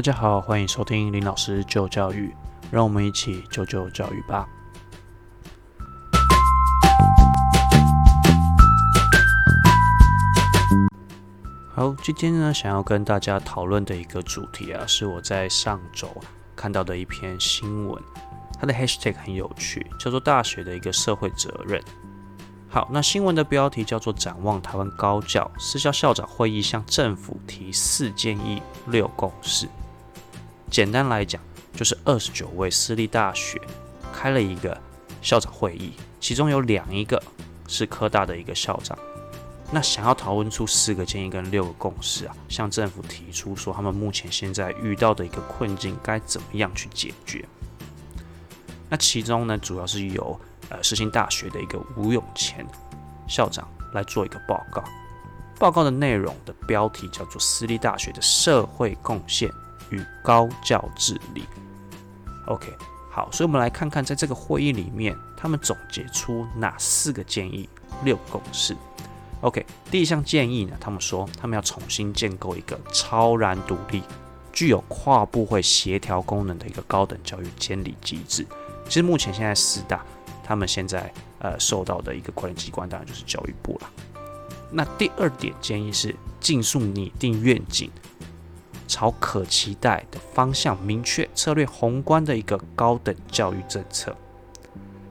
大家好，欢迎收听林老师救教育，让我们一起救救教育吧。好，今天呢，想要跟大家讨论的一个主题啊，是我在上周看到的一篇新闻，它的 hashtag 很有趣，叫做“大学的一个社会责任”。好，那新闻的标题叫做“展望台湾高教私校校长会议向政府提四建议六共识”。简单来讲，就是二十九位私立大学开了一个校长会议，其中有两一个是科大的一个校长，那想要讨论出四个建议跟六个共识啊，向政府提出说他们目前现在遇到的一个困境该怎么样去解决。那其中呢，主要是由呃，世新大学的一个吴永乾校长来做一个报告。报告的内容的标题叫做《私立大学的社会贡献与高教治理》。OK，好，所以我们来看看，在这个会议里面，他们总结出哪四个建议、六共识。OK，第一项建议呢，他们说他们要重新建构一个超然独立、具有跨部会协调功能的一个高等教育监理机制。其实目前现在四大。他们现在呃受到的一个管理机关，当然就是教育部了。那第二点建议是，尽速拟定愿景，朝可期待的方向，明确策略宏观的一个高等教育政策。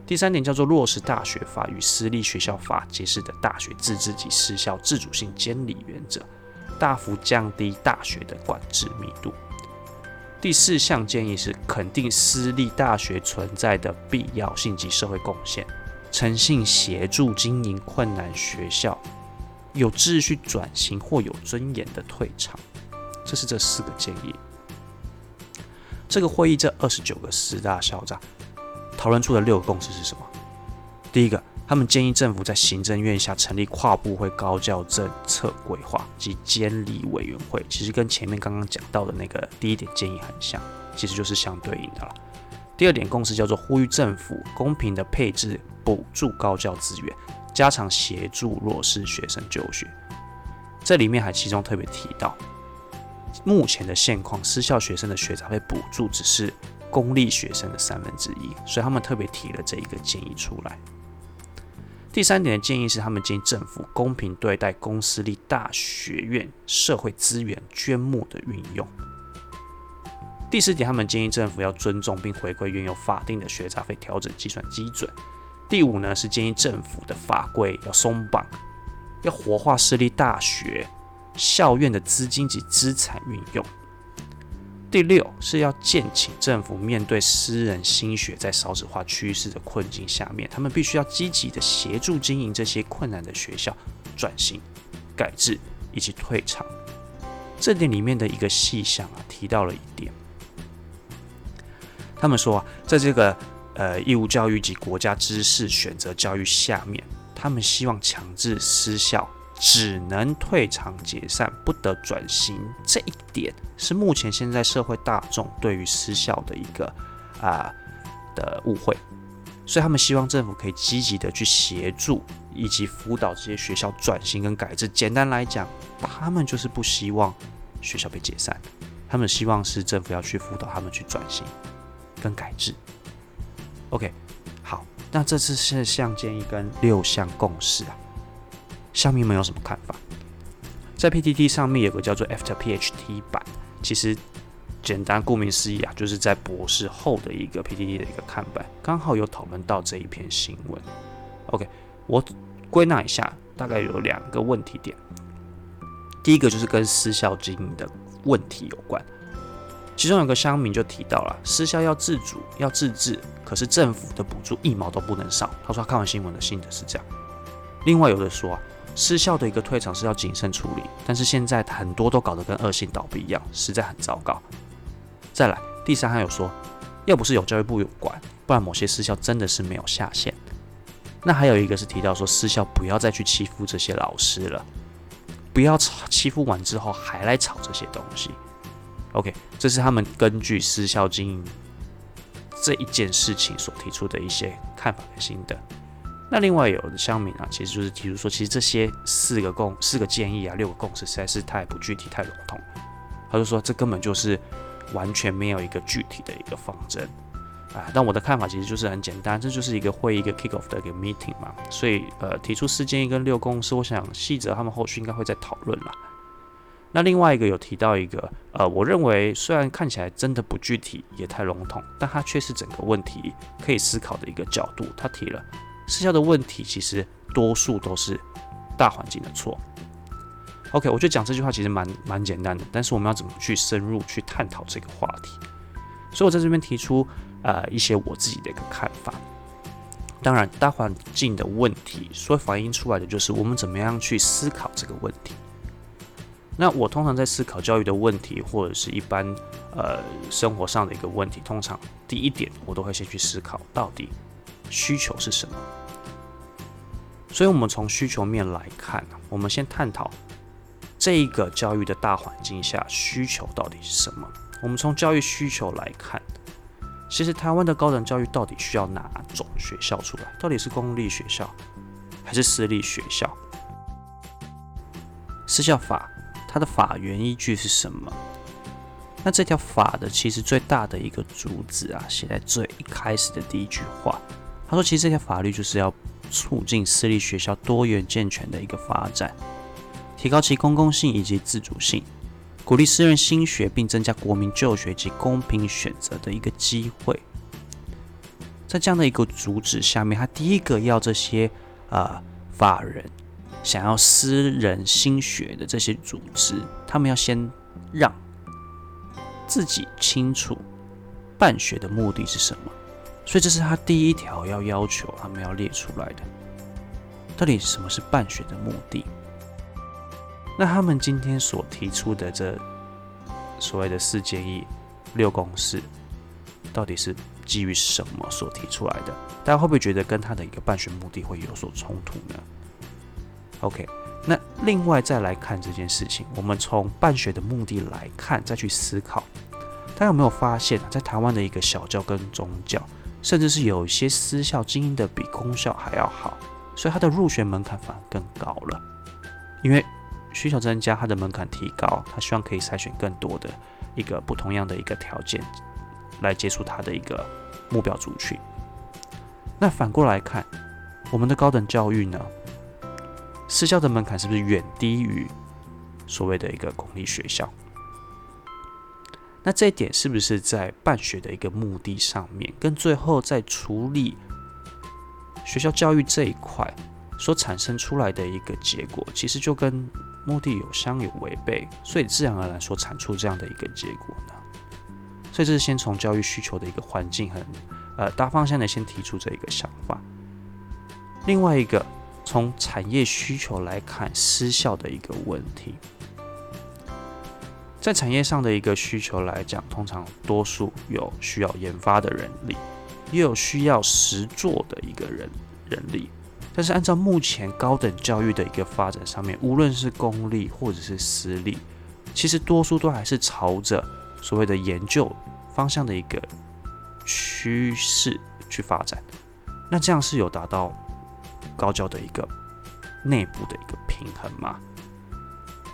第三点叫做落实大学法与私立学校法揭示的大学自治及私校自主性监理原则，大幅降低大学的管制密度。第四项建议是肯定私立大学存在的必要性及社会贡献，诚信协助经营困难学校有秩序转型或有尊严的退场。这是这四个建议。这个会议这二十九个师大校长讨论出的六个共识是什么？第一个。他们建议政府在行政院下成立跨部会高教政策规划及监理委员会，其实跟前面刚刚讲到的那个第一点建议很像，其实就是相对应的了。第二点共识叫做呼吁政府公平的配置补助高教资源，加强协助弱势学生就学。这里面还其中特别提到，目前的现况，私校学生的学杂费补助只是公立学生的三分之一，所以他们特别提了这一个建议出来。第三点的建议是，他们建议政府公平对待公私立大学院社会资源捐募的运用。第四点，他们建议政府要尊重并回归原有法定的学杂费调整计算基准。第五呢，是建议政府的法规要松绑，要活化私立大学校院的资金及资产运用。第六是要建请政府面对私人心血在少子化趋势的困境下面，他们必须要积极的协助经营这些困难的学校转型、改制以及退场。这点里面的一个细项啊，提到了一点，他们说啊，在这个呃义务教育及国家知识选择教育下面，他们希望强制私校。只能退场解散，不得转型，这一点是目前现在社会大众对于私校的一个啊的误会，所以他们希望政府可以积极的去协助以及辅导这些学校转型跟改制。简单来讲，他们就是不希望学校被解散，他们希望是政府要去辅导他们去转型跟改制。OK，好，那这次四项建议跟六项共识啊。乡民们有什么看法？在 PTT 上面有个叫做 After PhD 版，其实简单顾名思义啊，就是在博士后的一个 PTT 的一个看板，刚好有讨论到这一篇新闻。OK，我归纳一下，大概有两个问题点。第一个就是跟私校经营的问题有关，其中有个乡民就提到了，私校要自主要自治，可是政府的补助一毛都不能少。他说他看完新闻的心得是这样。另外有的说啊。失效的一个退场是要谨慎处理，但是现在很多都搞得跟恶性倒闭一样，实在很糟糕。再来，第三还有说，要不是有教育部有管，不然某些私校真的是没有下限。那还有一个是提到说，私校不要再去欺负这些老师了，不要吵欺负完之后还来炒这些东西。OK，这是他们根据私校经营这一件事情所提出的一些看法跟心得。那另外有的乡民啊，其实就是提出说，其实这些四个共四个建议啊，六个共识实在是太不具体、太笼统。他就说，这根本就是完全没有一个具体的一个方针啊。但我的看法其实就是很简单，这就是一个会议一个 kick off 的一个 meeting 嘛。所以呃，提出四建议跟六公司，我想细则他们后续应该会再讨论啦。那另外一个有提到一个，呃，我认为虽然看起来真的不具体，也太笼统，但它却是整个问题可以思考的一个角度。他提了失效的问题，其实多数都是大环境的错。OK，我觉得讲这句话其实蛮蛮简单的，但是我们要怎么去深入去探讨这个话题？所以我在这边提出呃一些我自己的一个看法。当然，大环境的问题所反映出来的就是我们怎么样去思考这个问题。那我通常在思考教育的问题，或者是一般呃生活上的一个问题，通常第一点我都会先去思考到底需求是什么。所以，我们从需求面来看，我们先探讨这一个教育的大环境下需求到底是什么。我们从教育需求来看，其实台湾的高等教育到底需要哪种学校出来？到底是公立学校还是私立学校？私校法。它的法源依据是什么？那这条法的其实最大的一个主旨啊，写在最一开始的第一句话，他说，其实这条法律就是要促进私立学校多元健全的一个发展，提高其公共性以及自主性，鼓励私人兴学，并增加国民就学及公平选择的一个机会。在这样的一个主旨下面，他第一个要这些啊法人。想要私人新学的这些组织，他们要先让自己清楚办学的目的是什么，所以这是他第一条要要求他们要列出来的。到底什么是办学的目的？那他们今天所提出的这所谓的四建议、六公式，到底是基于什么所提出来的？大家会不会觉得跟他的一个办学目的会有所冲突呢？OK，那另外再来看这件事情，我们从办学的目的来看，再去思考，大家有没有发现，在台湾的一个小教跟中教，甚至是有一些私校经营的比公校还要好，所以它的入学门槛反而更高了。因为需求增加，它的门槛提高，他希望可以筛选更多的一个不同样的一个条件，来接触他的一个目标族群。那反过来看，我们的高等教育呢？私校的门槛是不是远低于所谓的一个公立学校？那这一点是不是在办学的一个目的上面，跟最后在处理学校教育这一块所产生出来的一个结果，其实就跟目的有相有违背，所以自然而然所产出这样的一个结果呢？所以这是先从教育需求的一个环境和呃大方向的先提出这一个想法，另外一个。从产业需求来看，失效的一个问题，在产业上的一个需求来讲，通常多数有需要研发的人力，也有需要实做的一个人人力。但是按照目前高等教育的一个发展上面，无论是公立或者是私立，其实多数都还是朝着所谓的研究方向的一个趋势去发展。那这样是有达到？高教的一个内部的一个平衡吗，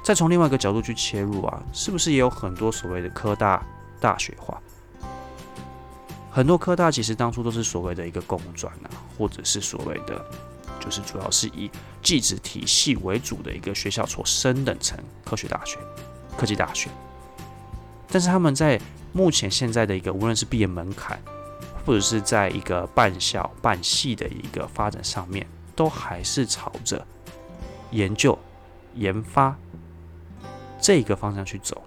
再从另外一个角度去切入啊，是不是也有很多所谓的科大大学化？很多科大其实当初都是所谓的一个公专啊，或者是所谓的就是主要是以技职体系为主的一个学校所升等成科学大学、科技大学，但是他们在目前现在的一个无论是毕业门槛，或者是在一个办校办系的一个发展上面。都还是朝着研究、研发这个方向去走。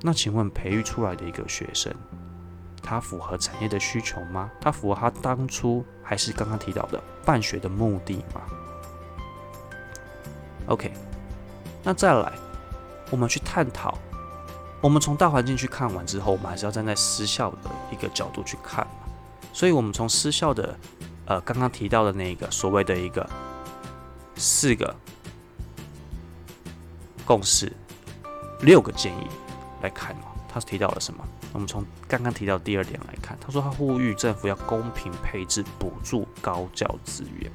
那请问，培育出来的一个学生，他符合产业的需求吗？他符合他当初还是刚刚提到的办学的目的吗？OK，那再来，我们去探讨。我们从大环境去看完之后，我们还是要站在私校的一个角度去看。所以，我们从私校的。呃，刚刚提到的那个所谓的一个四个共识、六个建议来看哦，他提到了什么？我们从刚刚提到第二点来看，他说他呼吁政府要公平配置补助高教资源。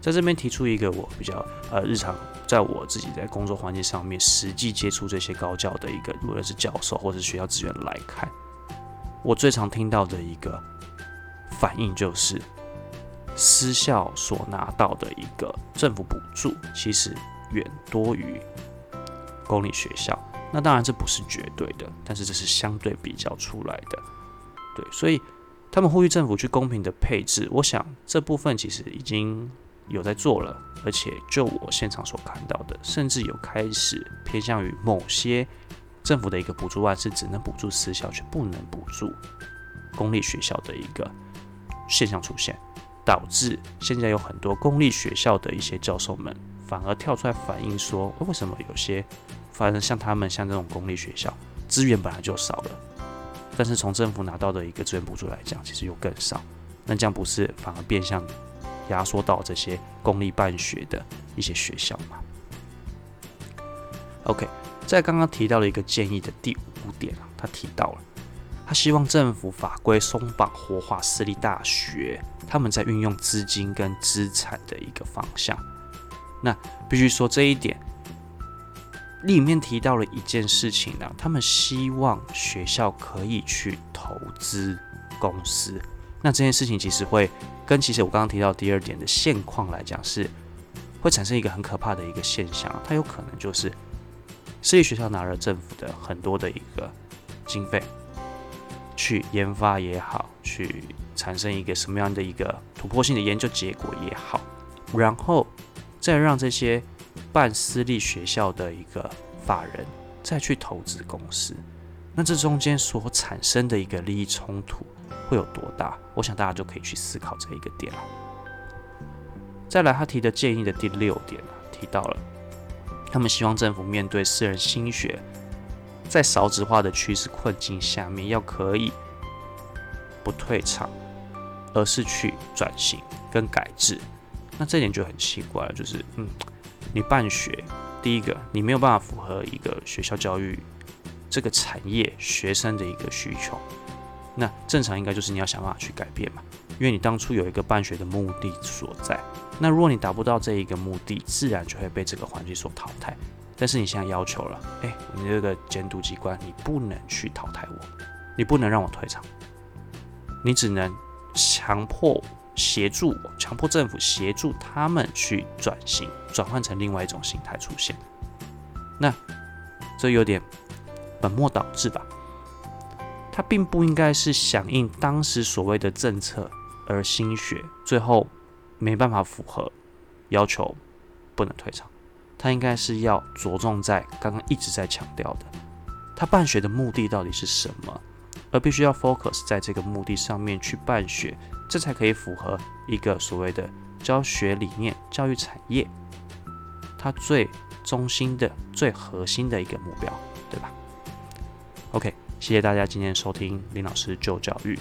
在这边提出一个我比较呃日常，在我自己在工作环境上面实际接触这些高教的一个，无论是教授或者学校资源来看，我最常听到的一个反应就是，私校所拿到的一个政府补助，其实远多于公立学校。那当然这不是绝对的，但是这是相对比较出来的。对，所以他们呼吁政府去公平的配置，我想这部分其实已经有在做了，而且就我现场所看到的，甚至有开始偏向于某些政府的一个补助案是只能补助私校，却不能补助公立学校的一个现象出现，导致现在有很多公立学校的一些教授们反而跳出来反映说，为什么有些反正像他们像这种公立学校资源本来就少了。但是从政府拿到的一个资源补助来讲，其实又更少。那这样不是反而变相压缩到这些公立办学的一些学校吗？OK，在刚刚提到了一个建议的第五点啊，他提到了他希望政府法规松绑，活化私立大学，他们在运用资金跟资产的一个方向。那必须说这一点。里面提到了一件事情呢，他们希望学校可以去投资公司。那这件事情其实会跟其实我刚刚提到第二点的现况来讲，是会产生一个很可怕的一个现象。它有可能就是私立学校拿了政府的很多的一个经费去研发也好，去产生一个什么样的一个突破性的研究结果也好，然后再让这些。办私立学校的一个法人再去投资公司，那这中间所产生的一个利益冲突会有多大？我想大家就可以去思考这一个点了。再来，他提的建议的第六点啊，提到了他们希望政府面对私人心学在少子化的趋势困境下面，要可以不退场，而是去转型跟改制。那这点就很奇怪了，就是嗯。你办学，第一个你没有办法符合一个学校教育这个产业学生的一个需求，那正常应该就是你要想办法去改变嘛，因为你当初有一个办学的目的所在。那如果你达不到这一个目的，自然就会被这个环境所淘汰。但是你现在要求了，哎，你这个监督机关你不能去淘汰我，你不能让我退场，你只能强迫。协助强迫政府协助他们去转型，转换成另外一种形态出现。那这有点本末倒置吧？它并不应该是响应当时所谓的政策而心血，最后没办法符合要求，不能退场。它应该是要着重在刚刚一直在强调的，他办学的目的到底是什么，而必须要 focus 在这个目的上面去办学。这才可以符合一个所谓的教学理念、教育产业，它最中心的、最核心的一个目标，对吧？OK，谢谢大家今天收听林老师旧教育。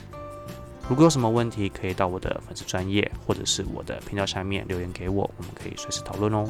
如果有什么问题，可以到我的粉丝专业或者是我的频道下面留言给我，我们可以随时讨论哦。